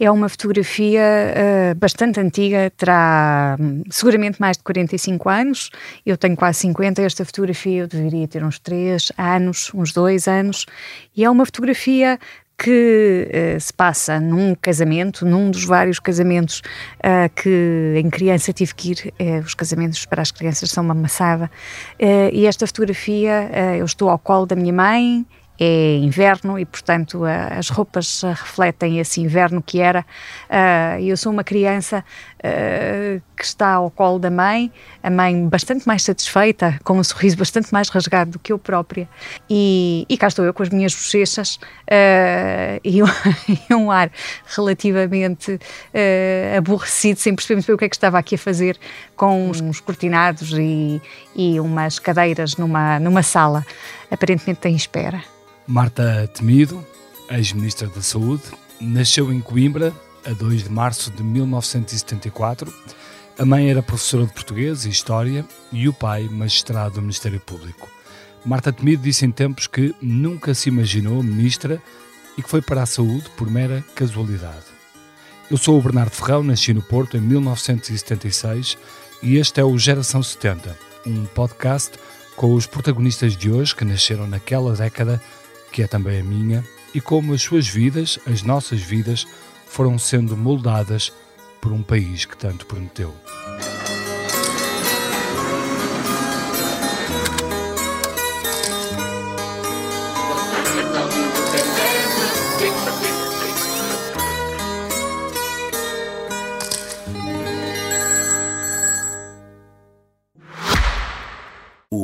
É uma fotografia uh, bastante antiga, terá um, seguramente mais de 45 anos. Eu tenho quase 50. Esta fotografia eu deveria ter uns 3 anos, uns 2 anos. E é uma fotografia que uh, se passa num casamento, num dos vários casamentos uh, que em criança tive que ir. Uh, os casamentos para as crianças são uma maçada. e esta fotografia, eu estou ao colo da minha mãe é inverno e, portanto, as roupas refletem esse inverno que era. Uh, eu sou uma criança uh, que está ao colo da mãe, a mãe bastante mais satisfeita, com um sorriso bastante mais rasgado do que eu própria, e, e cá estou eu com as minhas bochechas e, um, ar relativamente aborrecido, sem perceber muito bem o que é que estava aqui a fazer, com uns cortinados e, e umas cadeiras numa, numa sala, aparentemente em espera. Marta Temido, ex-ministra da Saúde, nasceu em Coimbra a 2 de março de 1974. A mãe era professora de português e história e o pai magistrado do Ministério Público. Marta Temido disse em tempos que nunca se imaginou ministra e que foi para a saúde por mera casualidade. Eu sou o Bernardo Ferrão, nasci no Porto em 1976 e este é o Geração 70, um podcast com os protagonistas de hoje que nasceram naquela década que é também a minha, e como as suas vidas, as nossas vidas, foram sendo moldadas por um país que tanto prometeu.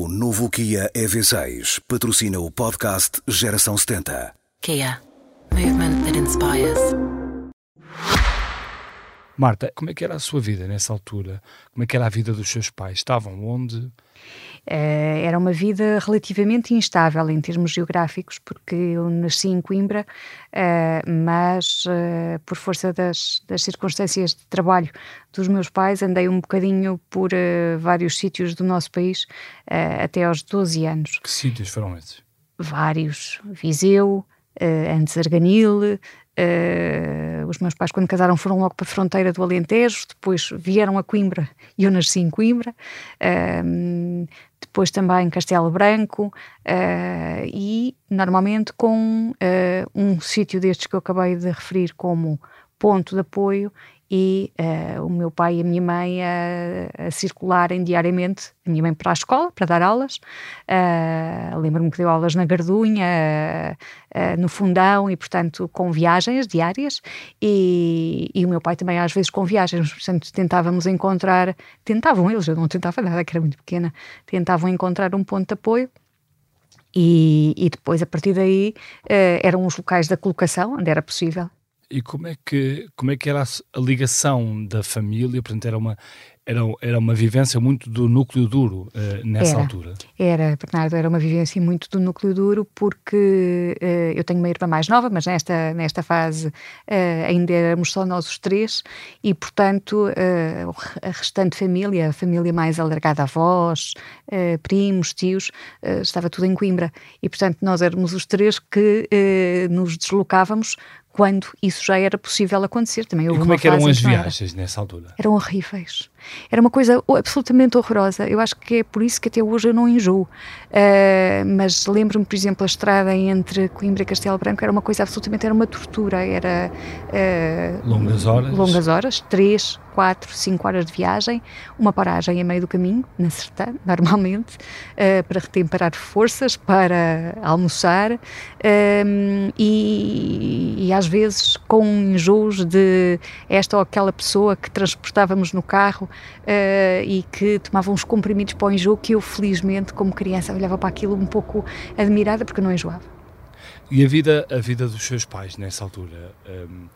Novo Kia EV6 patrocina o podcast Geração 70. Kia. Movement that inspires. Marta, como é que era a sua vida nessa altura? Como é que era a vida dos seus pais? Estavam onde? Uh, era uma vida relativamente instável em termos geográficos, porque eu nasci em Coimbra, uh, mas uh, por força das, das, circunstâncias de trabalho dos meus pais, andei um bocadinho por vários sítios do nosso país até aos 12 anos. Que sítios foram esses? Vários. Viseu, antes Arganil, Uh, os meus pais, quando casaram, foram logo para a fronteira do Alentejo, depois vieram a Coimbra e eu nasci em Coimbra, uh, depois também Castelo Branco uh, e normalmente com um sítio destes que eu acabei de referir como ponto de apoio e uh, o meu pai e a minha mãe a, circularem diariamente, a minha mãe para a escola, para dar aulas, uh, lembro-me que deu aulas na Gardunha, uh, no Fundão e, portanto, com viagens diárias. E, e, o meu pai também às vezes com viagens, portanto, tentávamos encontrar, tentavam eles, eu não tentava nada, que era muito pequena, tentavam encontrar um ponto de apoio. E, e depois, a partir daí, eram os locais da colocação, onde era possível, e como é que, como é que era a, ligação da família? Portanto, era uma, era, era uma vivência muito do núcleo duro uh, nessa era, altura. Era, Bernardo, era uma vivência muito do núcleo duro porque uh, eu tenho uma irmã mais nova, mas nesta, nesta fase uh, ainda éramos só nós os três e, portanto, a restante família, a família mais alargada, avós, primos, tios, estava tudo em Coimbra e, portanto, nós éramos os três que nos deslocávamos quando isso já era possível acontecer. Também e como é que eram as viagens era. nessa altura? Eram horríveis. Era uma coisa absolutamente horrorosa. Eu acho que é por isso que até hoje eu não enjoo. Uh, mas lembro-me, por exemplo, a estrada entre Coimbra e Castelo Branco era uma coisa absolutamente, era uma tortura. Era... Uh, longas horas? Longas horas, três, quatro, cinco horas de viagem, uma paragem a meio do caminho, na Sertã, normalmente, uh, para retemperar forças, para almoçar e, e às vezes com enjoos de esta ou aquela pessoa que transportávamos no carro uh, e que tomava uns comprimidos para o enjoo que eu, felizmente, como criança, olhava para aquilo um pouco admirada porque não enjoava. E a vida, a vida dos seus pais nessa altura? Um,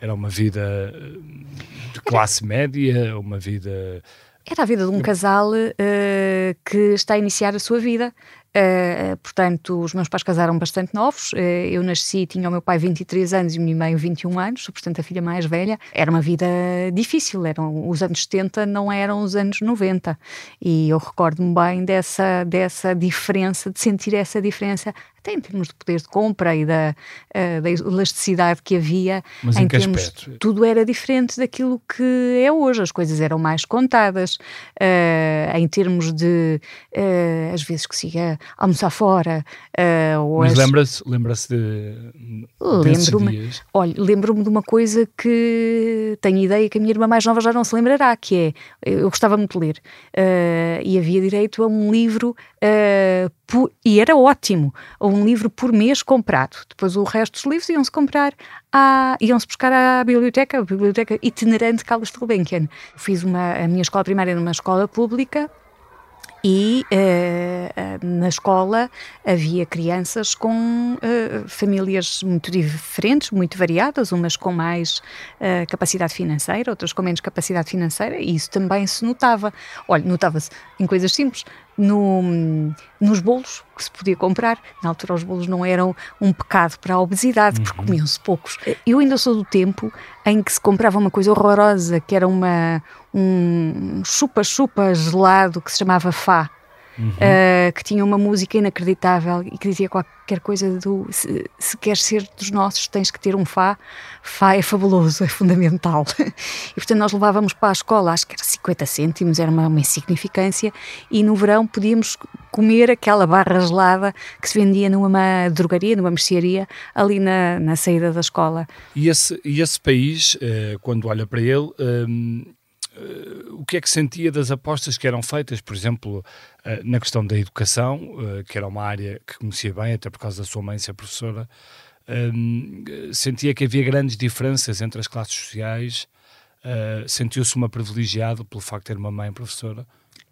era uma vida eh, de classe média, uma vida era a vida de um casal uh, que está a iniciar a sua vida. Uh, portanto, os meus pais casaram bastante novos. Uh, eu nasci, tinha o meu pai 23 anos e minha mãe 21 anos, portanto, a filha mais velha. Era uma vida difícil. Eram, os anos 70 não eram os anos 90. E eu recordo-me bem dessa, dessa diferença, de sentir essa diferença até em termos de poder de compra e da, uh, da elasticidade que havia, Mas em, em que termos, aspecto? tudo era diferente daquilo que é hoje, as coisas eram mais contadas, uh, em termos de, uh, às vezes que se ia almoçar fora, Mas as- lembra-se lembra de, Lembro-me. Olha, lembro-me de uma coisa que tenho ideia que a minha irmã mais nova já não se lembrará, que é, eu gostava muito de ler, e havia direito a um livro, e era ótimo, um livro por mês comprado. Depois o resto dos livros iam-se comprar, à, iam-se buscar à biblioteca, a biblioteca itinerante Carlos Gulbenkian. Fiz uma, a minha escola primária numa escola pública, e eh, na escola havia crianças com eh, famílias muito diferentes, muito variadas, umas com mais eh, capacidade financeira, outras com menos capacidade financeira, e isso também se notava. Olha, notava-se em coisas simples, no- nos bolos que se podia comprar. Na altura, os bolos não eram um pecado para a obesidade, porque comiam-se poucos. Eu ainda sou do tempo em que se comprava uma coisa horrorosa, que era uma, um chupa-chupa gelado que se chamava Fá. Uh, que tinha uma música inacreditável e que dizia qualquer coisa do se, se queres ser dos nossos tens que ter um Fá. Fá é fabuloso, é fundamental. E portanto nós levávamos para a escola acho que era 50 cêntimos, era uma, uma insignificância e no verão podíamos comer aquela barra gelada que se vendia numa drogaria, numa mercearia ali na, na saída da escola. E esse, e esse país, eh, quando olha para ele, hum, eh, o que é que sentia das apostas que eram feitas, por exemplo, eh, na questão da educação, eh, que era uma área que conhecia bem, até por causa da sua mãe ser professora, eh, sentia que havia grandes diferenças entre as classes sociais, eh, sentiu-se uma privilegiada pelo facto de ter uma mãe professora.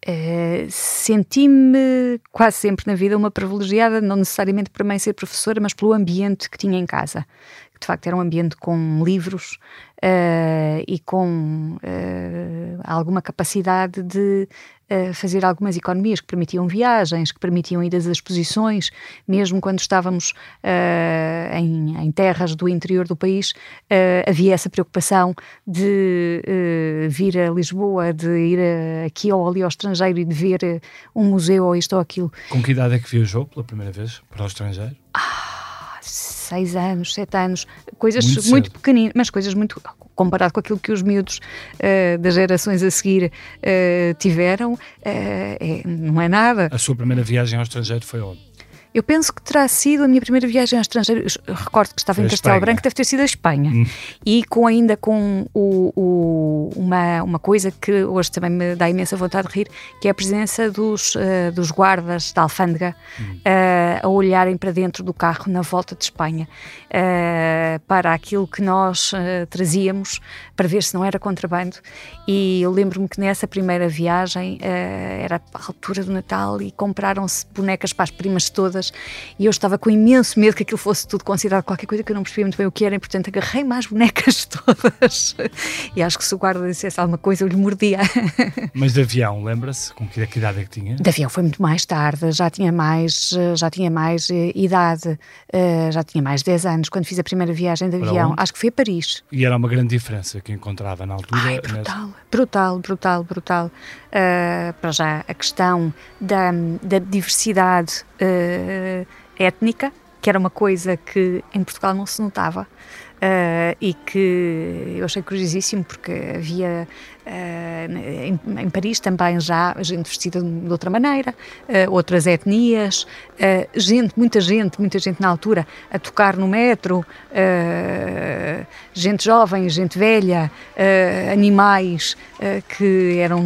Eh, senti-me quase sempre na vida uma privilegiada, não necessariamente por mãe ser professora, mas pelo ambiente que tinha em casa. De facto, era um ambiente com livros eh, e com eh, alguma capacidade de eh, fazer algumas economias que permitiam viagens, que permitiam ir às exposições, mesmo quando estávamos em, em terras do interior do país, havia essa preocupação de vir a Lisboa, de ir eh, aqui ou ali ao estrangeiro e de ver um museu ou isto ou aquilo. Com que idade é que viajou pela primeira vez para o estrangeiro? Seis anos, sete anos, coisas Muito muito, pequeninas, mas coisas muito. comparado com aquilo que os miúdos eh, das gerações a seguir eh, tiveram, eh, é- não é nada. A sua primeira viagem ao estrangeiro foi onde? Eu penso que terá sido a minha primeira viagem ao estrangeiro. Eu recordo que estava em a Castelo Espanha. Branco, deve ter sido a Espanha. E com ainda com o- o- uma, uma coisa que hoje também me dá imensa vontade de rir, que é a presença dos, eh, dos guardas da alfândega eh, a olharem para dentro do carro na volta de Espanha eh, para aquilo que nós trazíamos para ver se não era contrabando. E eu lembro-me que nessa primeira viagem era a altura do Natal e compraram-se bonecas para as primas todas e eu estava com imenso medo que aquilo fosse tudo considerado qualquer coisa que eu não percebia muito bem o que era e portanto agarrei mais bonecas todas e acho que se o guarda dissesse alguma coisa eu lhe mordia. Mas de avião, lembra-se? Com que, que idade é que tinha? De avião foi muito mais tarde, já tinha mais, eh, já tinha mais eh, idade, eh, já tinha mais de 10 anos quando fiz a primeira viagem de avião. Acho que foi a Paris. E era uma grande diferença que encontrava na altura. Ai, nessa- brutal, brutal, brutal, brutal. Ah, para já, a questão da, da diversidade ah, étnica, que era uma coisa que em Portugal não se notava. Ah, e que eu achei curiosíssimo porque havia ah, em, em Paris também já gente vestida de outra maneira, ah, outras etnias, gente, muita gente, muita gente na altura a tocar no metro, gente jovem, gente velha, animais que eram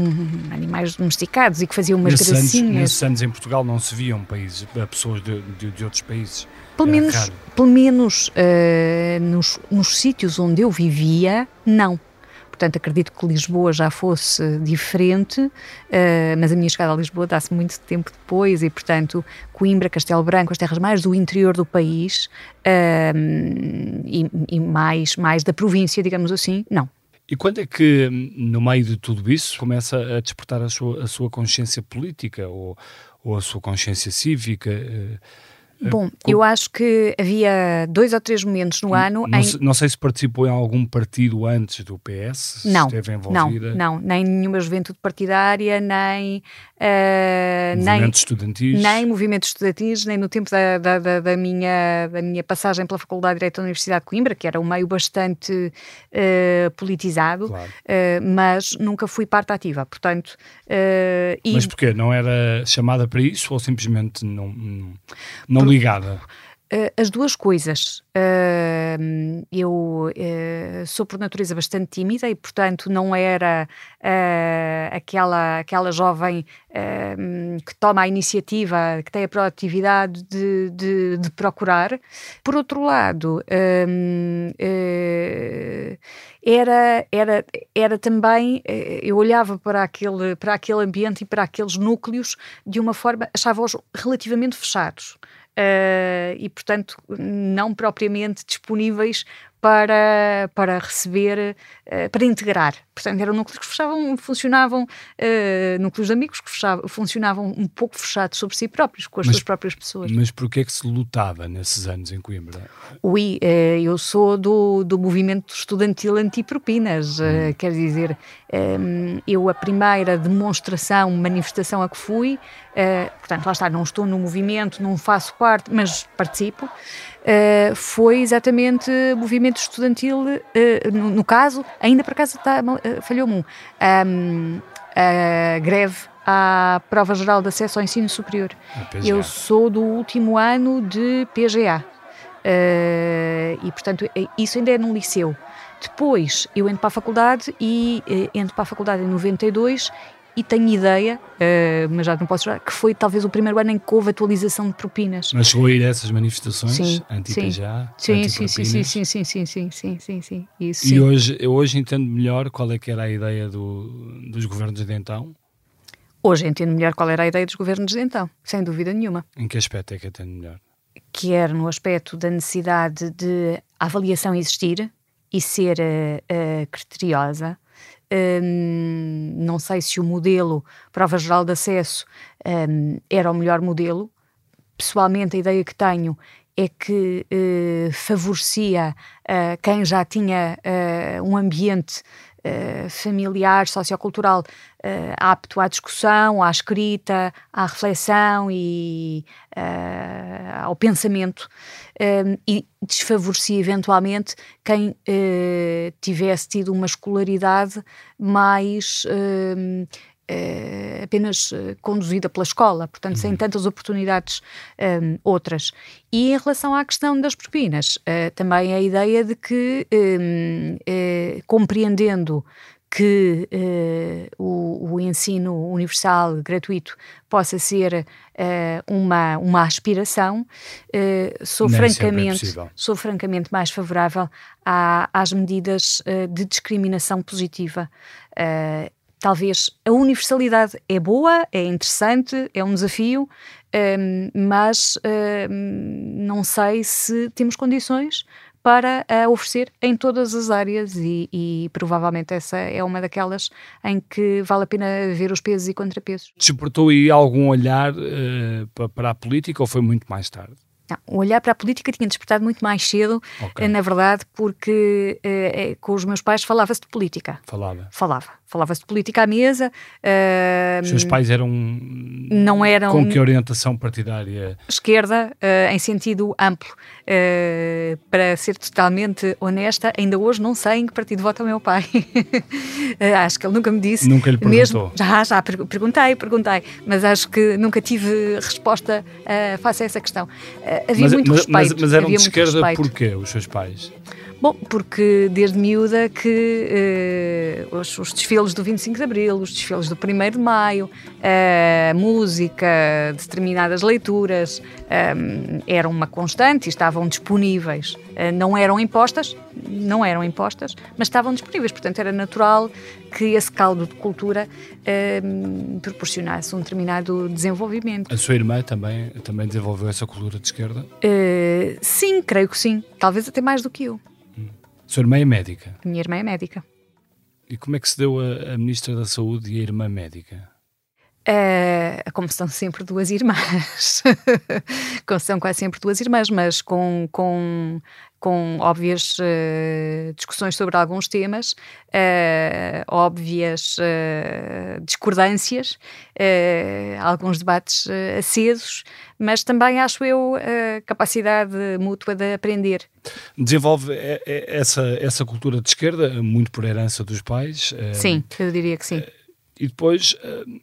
animais domesticados e que faziam umas Nesses anos, gracinhas. nesses anos em Portugal não se viam países, pessoas de, de, de outros países. Pelo Era menos, raro. pelo menos eh, nos, nos sítios onde eu vivia, não. Portanto, acredito que Lisboa já fosse diferente, eh, mas a minha chegada a Lisboa dá-se muito tempo depois e, portanto, Coimbra, Castelo Branco, as terras mais do interior do país eh, e, e mais, mais da província, digamos assim, não. E quando é que, no meio de tudo isso, começa a despertar a sua, a sua consciência política ou, ou a sua consciência cívica? Eh, Bom, eu acho que havia dois ou três momentos no ano não, em... se, não sei se participou em algum partido antes do PS, não, esteve envolvida. Não, não, nem nenhuma juventude partidária, nem... Uh, movimentos nem, estudantis. Nem movimentos estudantis, nem no tempo da, da, da, da, minha, da minha passagem pela Faculdade de Direito da Universidade de Coimbra, que era um meio bastante uh, politizado, claro. uh, mas nunca fui parte ativa, portanto... Mas porquê? Não era chamada para isso ou simplesmente não, não, não ligada? Uh, as duas coisas. Eu uh, sou por natureza bastante tímida e, portanto, não era aquela, aquela jovem que toma a iniciativa, que tem a proatividade de, de, de procurar. Por outro lado, era, era, era também, eu olhava para aquele, para aquele ambiente e para aqueles núcleos de uma forma, achava-os relativamente fechados uh, e, portanto, não propriamente disponíveis para, para receber, uh, para integrar. Portanto, eram núcleos que fechavam, funcionavam, uh, núcleos de amigos que fechavam, funcionavam um pouco fechados sobre si próprios, com as mas, suas próprias pessoas. Mas porquê é que se lutava nesses anos em Coimbra? Ui, uh, eu sou do, do movimento estudantil anti-propinas, hum. quer dizer, um, eu a primeira demonstração, manifestação a que fui, portanto, lá está, não estou no movimento, não faço parte, mas participo, uh, foi exatamente movimento estudantil, uh, no, no, caso, ainda por acaso está, uh, falhou-me um, um, a greve à prova geral de acesso ao ensino superior. Eu sou do último ano de PGA. e, portanto, isso ainda é no liceu. Depois eu entro para a faculdade e entro para a faculdade em 92 e tenho ideia, uh, mas já não posso jurar, que foi talvez o primeiro ano em que houve atualização de propinas. Mas chegou a ir a essas manifestações anti-PJ? Sim, sim, sim, sim, sim, sim, sim, sim, sim, sim, sim, Isso, E sim. hoje, hoje entendo melhor qual é que era a ideia do, dos governos de então? Hoje entendo melhor qual era a ideia dos governos de então, sem dúvida nenhuma. Em que aspecto é que entendo melhor? Que era no aspecto da necessidade de a avaliação existir e ser uh, uh, criteriosa, não sei se o modelo prova geral de acesso era o melhor modelo. Pessoalmente, a ideia que tenho é que uh, favorecia uh, quem já tinha uh, um ambiente familiar, sociocultural apto à discussão, à escrita, à reflexão e ao pensamento e desfavorecia eventualmente quem tivesse tido uma escolaridade mais uh, apenas uh, conduzida pela escola, portanto, uhum. sem tantas oportunidades um, outras. E em relação à questão das propinas, uh, também a ideia de que, um, compreendendo que uh, o, o, ensino universal gratuito possa ser uh, uma, uma aspiração, uh, sou, é francamente, é sou francamente mais favorável à, às medidas de discriminação positiva talvez a universalidade é boa, é interessante, é um desafio, um, mas um, não sei se temos condições para a oferecer em todas as áreas e, e, provavelmente essa é uma daquelas em que vale a pena ver os pesos e contrapesos. Despertou aí algum olhar uh, para a política ou foi muito mais tarde? Não, olhar para a política tinha despertado muito mais cedo, okay. na verdade, porque eh, com os meus pais falava-se de política. Falava. Falava. Falava-se de política à mesa. Uh, Os seus pais eram. Não eram. Com que orientação partidária? Esquerda, uh, em sentido amplo. Uh, para ser totalmente honesta, ainda hoje não sei em que partido vota o meu pai. acho que ele nunca me disse. Nunca lhe perguntou? Mesmo, já, já, perguntei, perguntei, mas acho que nunca tive resposta face a essa questão. havia mas, muito mas, respeito. Mas, mas eram de esquerda porquê, os seus pais? Bom, porque desde miúda que uh, os, os, desfiles do 25 de Abril, os desfiles do 1 de Maio, a uh, música, determinadas leituras um, eram uma constante e estavam disponíveis. Uh, não eram impostas, não eram impostas, mas estavam disponíveis. Portanto, era natural que esse caldo de cultura proporcionasse um determinado desenvolvimento. A sua irmã também, também desenvolveu essa cultura de esquerda? sim, creio que sim. Talvez até mais do que eu. Sua irmã é médica? A minha irmã é médica. E como é que se deu a, a Ministra da Saúde e a irmã médica? Uh, como são sempre duas irmãs, como são quase sempre duas irmãs, mas com, com, com óbvias uh, discussões sobre alguns temas, uh, óbvias discordâncias, alguns debates acesos, mas também acho eu capacidade mútua de aprender. Desenvolve essa, essa cultura de esquerda, muito por herança dos pais? Sim, eu diria que sim e depois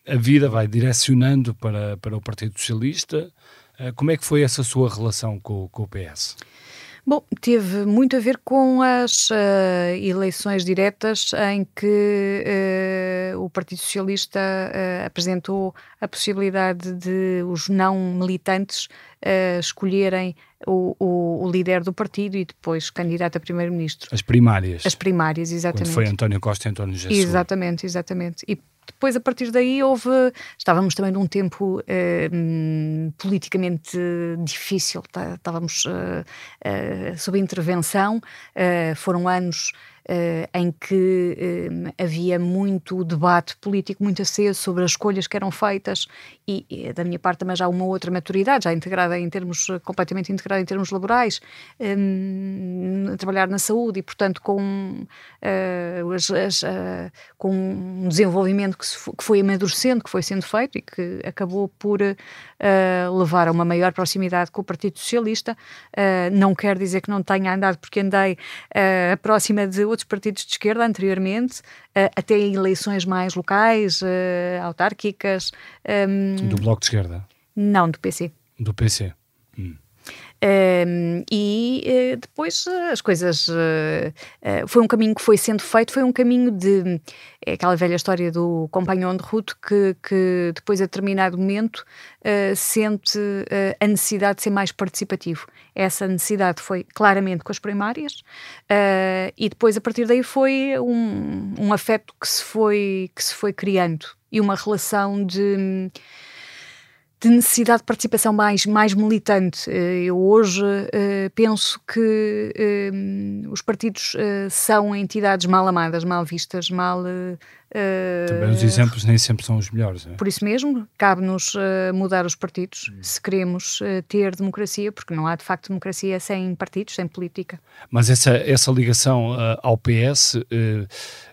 a vida vai direcionando para, para o Partido Socialista. Como é que foi essa sua relação com, com o PS? Bom, teve muito a ver com as uh, eleições diretas em que uh, o Partido Socialista uh, apresentou a possibilidade de os não militantes escolherem o, o, o, líder do partido e depois candidato a primeiro-ministro. As primárias. As primárias, exatamente. Quando foi António Costa e António Jesus. Exatamente, exatamente. E depois, a partir daí, houve. Estávamos também num tempo eh, politicamente difícil, tá, estávamos uh, uh, sob intervenção, uh, foram anos uh, em que uh, havia muito debate político muito aceso sobre as escolhas que eram feitas e, e, da minha parte também já uma outra maturidade, já integrada em termos, completamente integrada em termos laborais, um, trabalhar na saúde e portanto com, uh, as, as, com um desenvolvimento que, se, que, foi amadurecendo, que foi sendo feito e que acabou por levar a uma maior proximidade com o Partido Socialista, não quer dizer que não tenha andado porque andei próxima de outros partidos de esquerda anteriormente, uh, até em eleições mais locais, uh, autárquicas. Um, do Bloco de Esquerda? Não, do PC. Do PC. Um, e uh, depois uh, as coisas. Uh, foi um caminho que foi sendo feito, foi um caminho de. É aquela velha história do companhão de ruta que, que depois, a determinado momento, sente a necessidade de ser mais participativo. Essa necessidade foi claramente com as primárias, e depois, a partir daí, foi um, um afeto que se foi, que se foi criando e uma relação de de necessidade de participação mais, mais militante. Eh, eu hoje uh, penso que uh, os partidos são entidades mal amadas, mal vistas, mal. Também os exemplos nem sempre são os melhores. É? Por isso mesmo, cabe-nos mudar os partidos hum. se queremos ter democracia, porque não há de facto democracia sem partidos, sem política. Mas essa, essa ligação ao PS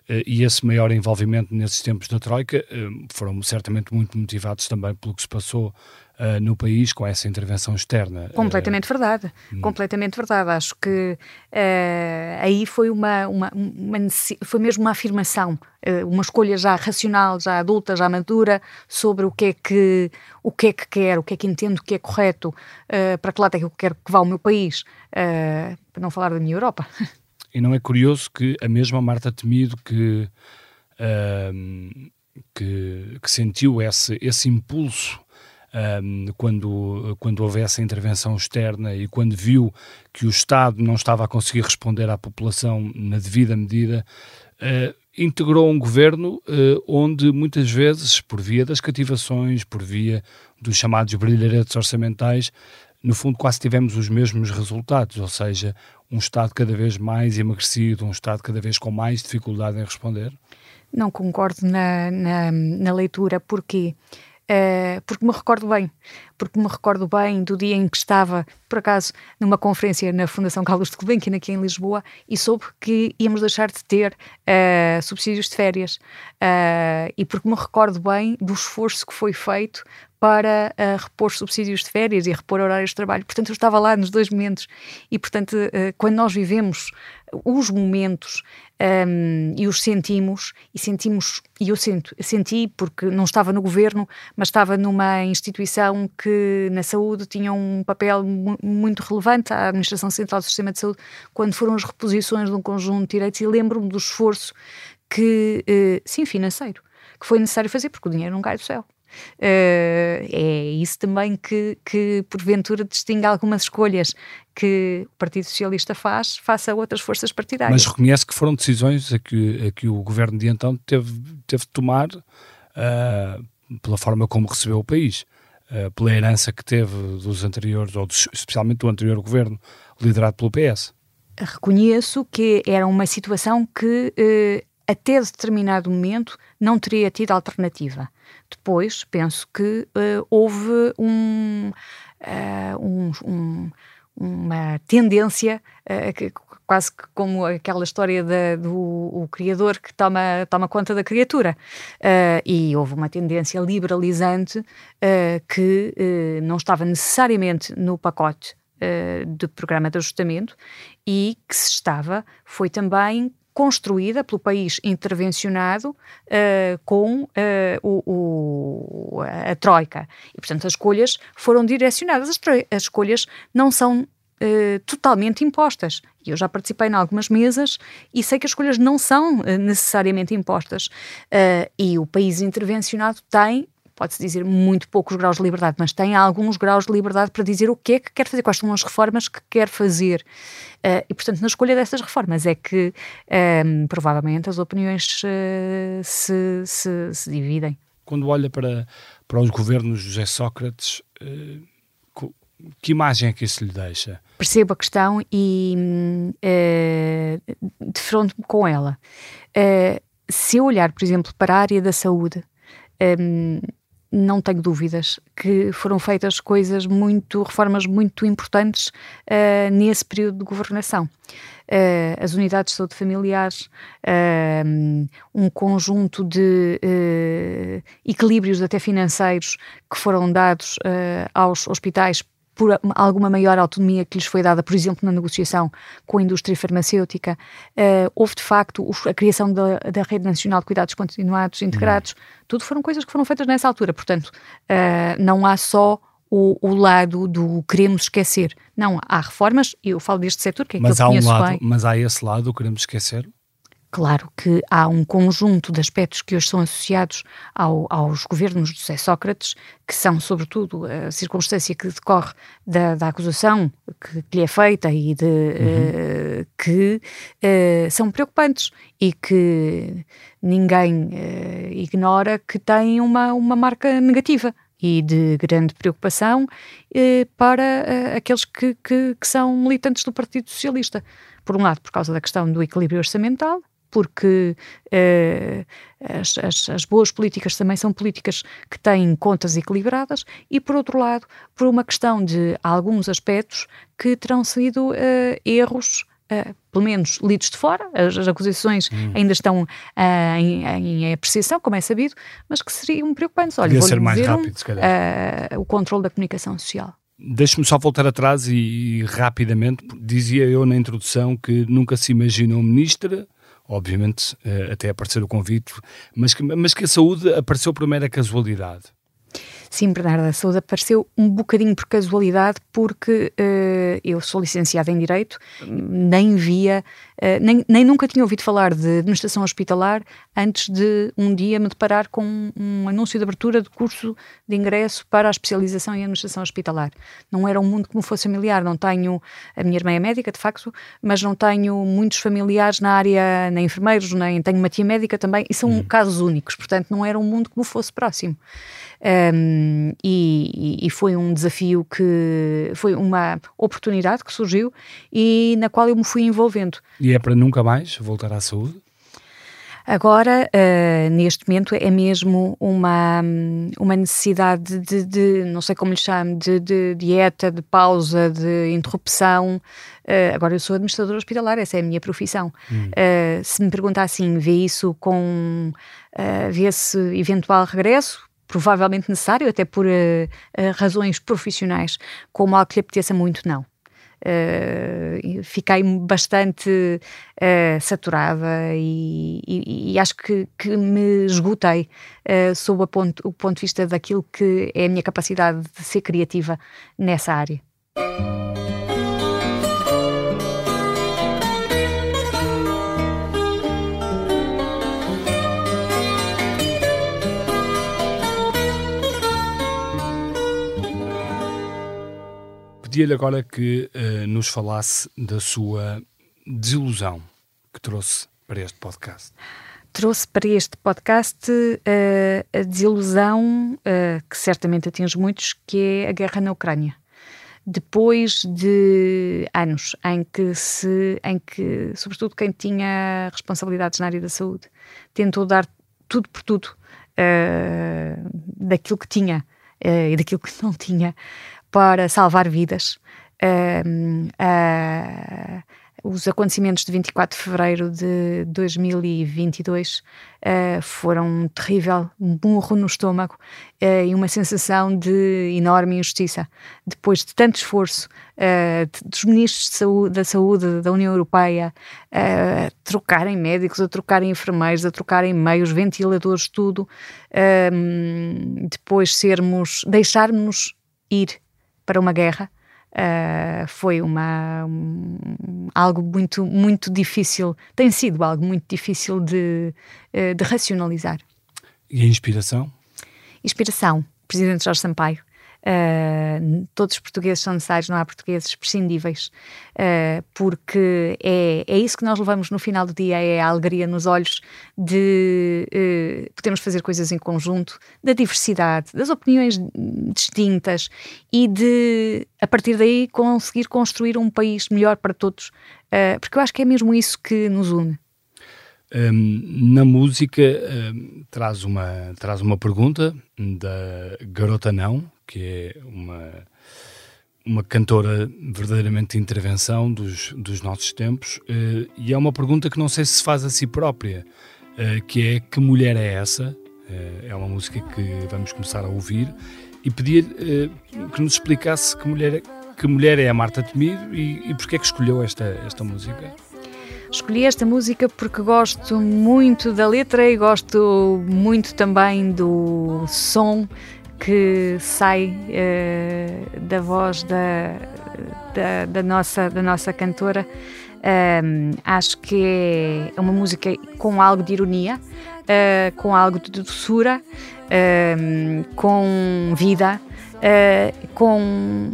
eh, e esse maior envolvimento nesses tempos da Troika eh, foram certamente muito motivados também pelo que se passou Uh, no país com essa intervenção externa. Completamente uh, verdade, hum. completamente verdade. Acho que uh, aí foi uma, uma, uma, foi mesmo uma afirmação, uma escolha já racional, já adulta, já madura sobre o que é que o que é que quer, o que é que entendo que é correto, para que lado é que eu quero que vá o meu país, para não falar da minha Europa. E não é curioso que a mesma Marta Temido que, que, que, sentiu esse, esse impulso um, quando, quando houve essa intervenção externa e quando viu que o Estado não estava a conseguir responder à população na devida medida, uh, integrou um governo uh, onde muitas vezes, por via das cativações, por via dos chamados brilharetes orçamentais, no fundo quase tivemos os mesmos resultados, ou seja, um Estado cada vez mais emagrecido, um Estado cada vez com mais dificuldade em responder? Não concordo na, na, na leitura, porquê? Uh, porque me recordo bem, porque me recordo bem do dia em que estava, por acaso, numa conferência na Fundação Carlos de Gulbenkian, aqui em Lisboa, e soube que íamos deixar de ter uh, subsídios de férias. Uh, e porque me recordo bem do esforço que foi feito para uh, repor subsídios de férias e repor horários de trabalho. Portanto, eu estava lá nos dois momentos e, portanto, uh, quando nós vivemos os momentos um, e os sentimos, e sentimos, e eu sinto, eu senti porque não estava no governo, mas estava numa instituição que na saúde tinha um papel muito relevante, a Administração Central do Sistema de Saúde, quando foram as reposições de um conjunto de direitos, e lembro-me do esforço que, uh, sim, financeiro, que foi necessário fazer, porque o dinheiro não cai do céu. Uh, é isso também que, que, porventura, distingue algumas escolhas que o Partido Socialista faz face a outras forças partidárias. Mas reconhece que foram decisões a que, a que o governo de então teve, teve de tomar uh, pela forma como recebeu o país, uh, pela herança que teve dos anteriores, ou dos, especialmente do anterior governo, liderado pelo PS. Reconheço que era uma situação que até determinado momento, não teria tido alternativa. Depois, penso que uh, houve um, uh, um, um, uma tendência, uh, que, quase que como aquela história do o criador que toma, toma conta da criatura. e houve uma tendência liberalizante que não estava necessariamente no pacote do programa de ajustamento e que se estava, foi também construída pelo país intervencionado uh, com uh, o, o, a Troika. E, portanto, as escolhas foram direcionadas. As, as escolhas não são uh, totalmente impostas. E eu já participei em algumas mesas e sei que as escolhas não são necessariamente impostas. e o país intervencionado tem pode-se dizer, muito poucos graus de liberdade, mas tem alguns graus de liberdade para dizer o que é que quer fazer, quais são as reformas que quer fazer. Uh, e, portanto, na escolha dessas reformas é que um, ehm, provavelmente as opiniões uh, se, se, se, dividem. Quando olha para, para os governos José Sócrates, uh, que imagem é que isso lhe deixa? Percebo a questão e uh, defronto-me com ela. se eu olhar, por exemplo, para a área da saúde, um, ehm, não tenho dúvidas que foram feitas coisas muito, reformas muito importantes uh, nesse período de governação. Uh, as unidades de saúde familiares, uh, um conjunto de equilíbrios até financeiros que foram dados aos hospitais por alguma maior autonomia que lhes foi dada, por exemplo, na negociação com a indústria farmacêutica. Uh, houve, de facto, a criação da, da Rede Nacional de Cuidados Continuados Integrados. Uhum. Tudo foram coisas que foram feitas nessa altura. Portanto, uh, não há só o, o, lado do queremos esquecer. Não, há reformas, e eu falo deste setor, que é mas que eu há um lado, bem. Mas há esse lado, queremos esquecer? Claro que há um conjunto de aspectos que hoje são associados ao, aos governos de José Sócrates, que são, sobretudo, a circunstância que decorre da, da acusação que, que, lhe é feita e de, uhum. uh, que uh, são preocupantes e que ninguém uh, ignora que têm uma, uma marca negativa e de grande preocupação para aqueles que, que, que são militantes do Partido Socialista. Por um lado, por causa da questão do equilíbrio orçamental, porque uh, as, as, as, boas políticas também são políticas que têm contas equilibradas, e por outro lado, por uma questão de alguns aspectos que terão sido uh, erros. Uh, pelo menos lidos de fora, as, as acusações hum. ainda estão em, em, apreciação, como é sabido, mas que seriam preocupantes. Olha, vou ser mais rápido, um, o controle da comunicação social. Deixe-me só voltar atrás e, e, rapidamente, dizia eu na introdução que nunca se imaginou ministra, obviamente, eh, até aparecer o convite, mas que, mas que a saúde apareceu por mera casualidade. Sim, Bernarda, a saúde apareceu um bocadinho por casualidade, porque uh, eu sou licenciada em Direito, nem via, uh, nem, nem nunca tinha ouvido falar de administração hospitalar antes de um dia me deparar com um, um, anúncio de abertura de curso de ingresso para a especialização em administração hospitalar. Não era um mundo que me fosse familiar, não tenho, a minha irmã é médica, de facto, mas não tenho muitos familiares na área, nem enfermeiros, nem tenho uma tia médica também, e são hum. casos únicos, portanto não era um mundo que me fosse próximo. Um, e, e, foi um desafio que foi uma oportunidade que surgiu e na qual eu me fui envolvendo. E é para nunca mais voltar à saúde? Agora, uh, neste momento, é mesmo uma, uma necessidade de, de, não sei como lhe chamo, de, de dieta, de pausa, de interrupção. Uh, agora, eu sou administradora hospitalar, essa é a minha profissão. Hum. Uh, se me perguntar assim, vê isso com. vê esse eventual regresso? Provavelmente necessário, até por uh, uh, razões profissionais, como algo que lhe apeteça muito, não. Uh, fiquei bastante uh, saturada e, e, e, acho que, que me esgotei uh, sob ponto, o ponto de vista daquilo que é a minha capacidade de ser criativa nessa área. Pedia-lhe agora que uh, nos falasse da sua desilusão que trouxe para este podcast. Trouxe para este podcast uh, a desilusão uh, que certamente atinge muitos, que é a guerra na Ucrânia. depois de anos em que se, em que, sobretudo quem tinha responsabilidades na área da saúde, tentou dar tudo por tudo daquilo que tinha e daquilo que não tinha para salvar vidas. Uh, os acontecimentos de 24 de fevereiro de 2022 uh, foram um terrível burro no estômago uh, e uma sensação de enorme injustiça. Depois de tanto esforço uh, dos ministros saúde, da saúde da União Europeia a trocarem médicos, a trocarem enfermeiros, a trocarem meios, ventiladores, tudo, depois sermos, deixarmos ir para uma guerra Uh, foi uma, um, algo muito, muito difícil, tem sido algo muito difícil de, uh, de racionalizar. E a inspiração? Inspiração, Presidente Jorge Sampaio. Uh, todos os portugueses são necessários, não há portugueses prescindíveis, uh, porque é, é isso que nós levamos no final do dia, é a alegria nos olhos de uh, podermos fazer coisas em conjunto, da diversidade, das opiniões distintas e de, a partir daí, conseguir construir um país melhor para todos, porque eu acho que é mesmo isso que nos une. Um, na música um, traz, uma, traz uma pergunta da Garota Não, que é uma, uma cantora verdadeiramente de intervenção dos, dos nossos tempos, uh, e é uma pergunta que não sei se se faz a si própria, uh, que é que mulher é essa? Uh, é uma música que vamos começar a ouvir, e pedir que nos explicasse que mulher, que mulher é a Marta Temido e, e porque é que escolheu esta, esta música. Escolhi esta música porque gosto muito da letra e gosto muito também do som que sai uh, da voz da, da, da, nossa, da nossa cantora. Um, acho que é uma música com algo de ironia, uh, com algo de doçura, um, com vida, uh, com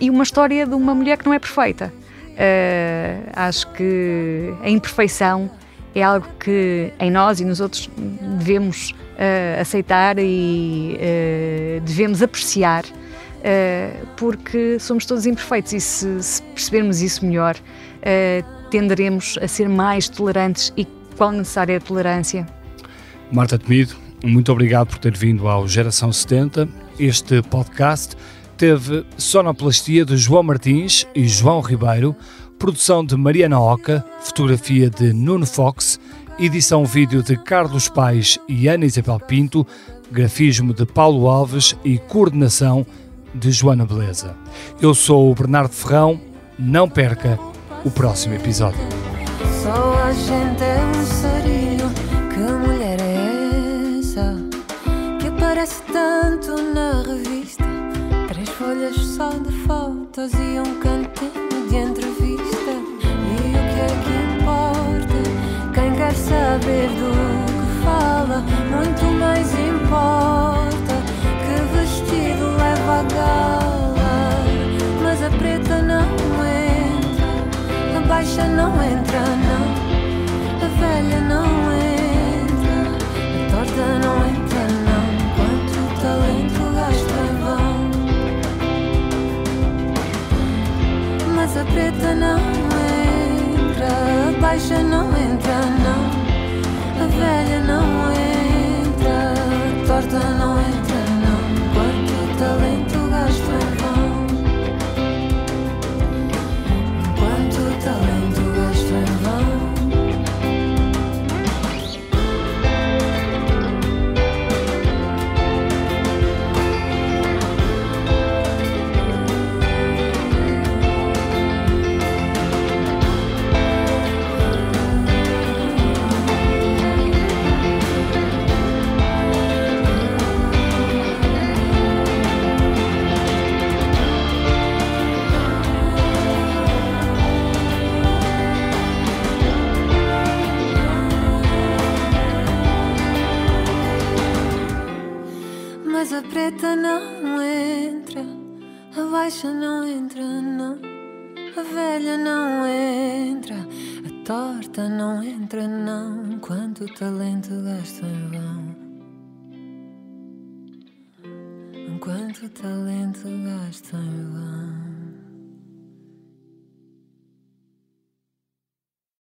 e uma história de uma mulher que não é perfeita. Uh, acho que a imperfeição é algo que em nós e nos outros devemos uh, aceitar e uh, devemos apreciar, porque somos todos imperfeitos e se, se percebermos isso melhor, tenderemos a ser mais tolerantes e qual necessária é a tolerância. Marta Temido, muito obrigado por ter vindo ao Geração 70. Este podcast teve sonoplastia de João Martins e João Ribeiro, produção de Mariana Oca, fotografia de Nuno Fox, edição vídeo de Carlos Paes e Ana Isabel Pinto, grafismo de Paulo Alves e coordenação de Joana Beleza. Eu sou o Bernardo Ferrão, não perca o próximo episódio. Só a gente é um sarilho, que mulher é essa que aparece tanto na revista? folhas só de fotos e um cantinho quer saber do que fala, muito mais importa que vestido leva a gala. Mas a preta não entra, a baixa não entra, não, a velha não entra, a torta não entra, não. Quanto talento gasta. mas a preta não a baixa não entra, não, a velha não entra, a torta não entra, talento gasto em vão. Quanto talento gasto em vão.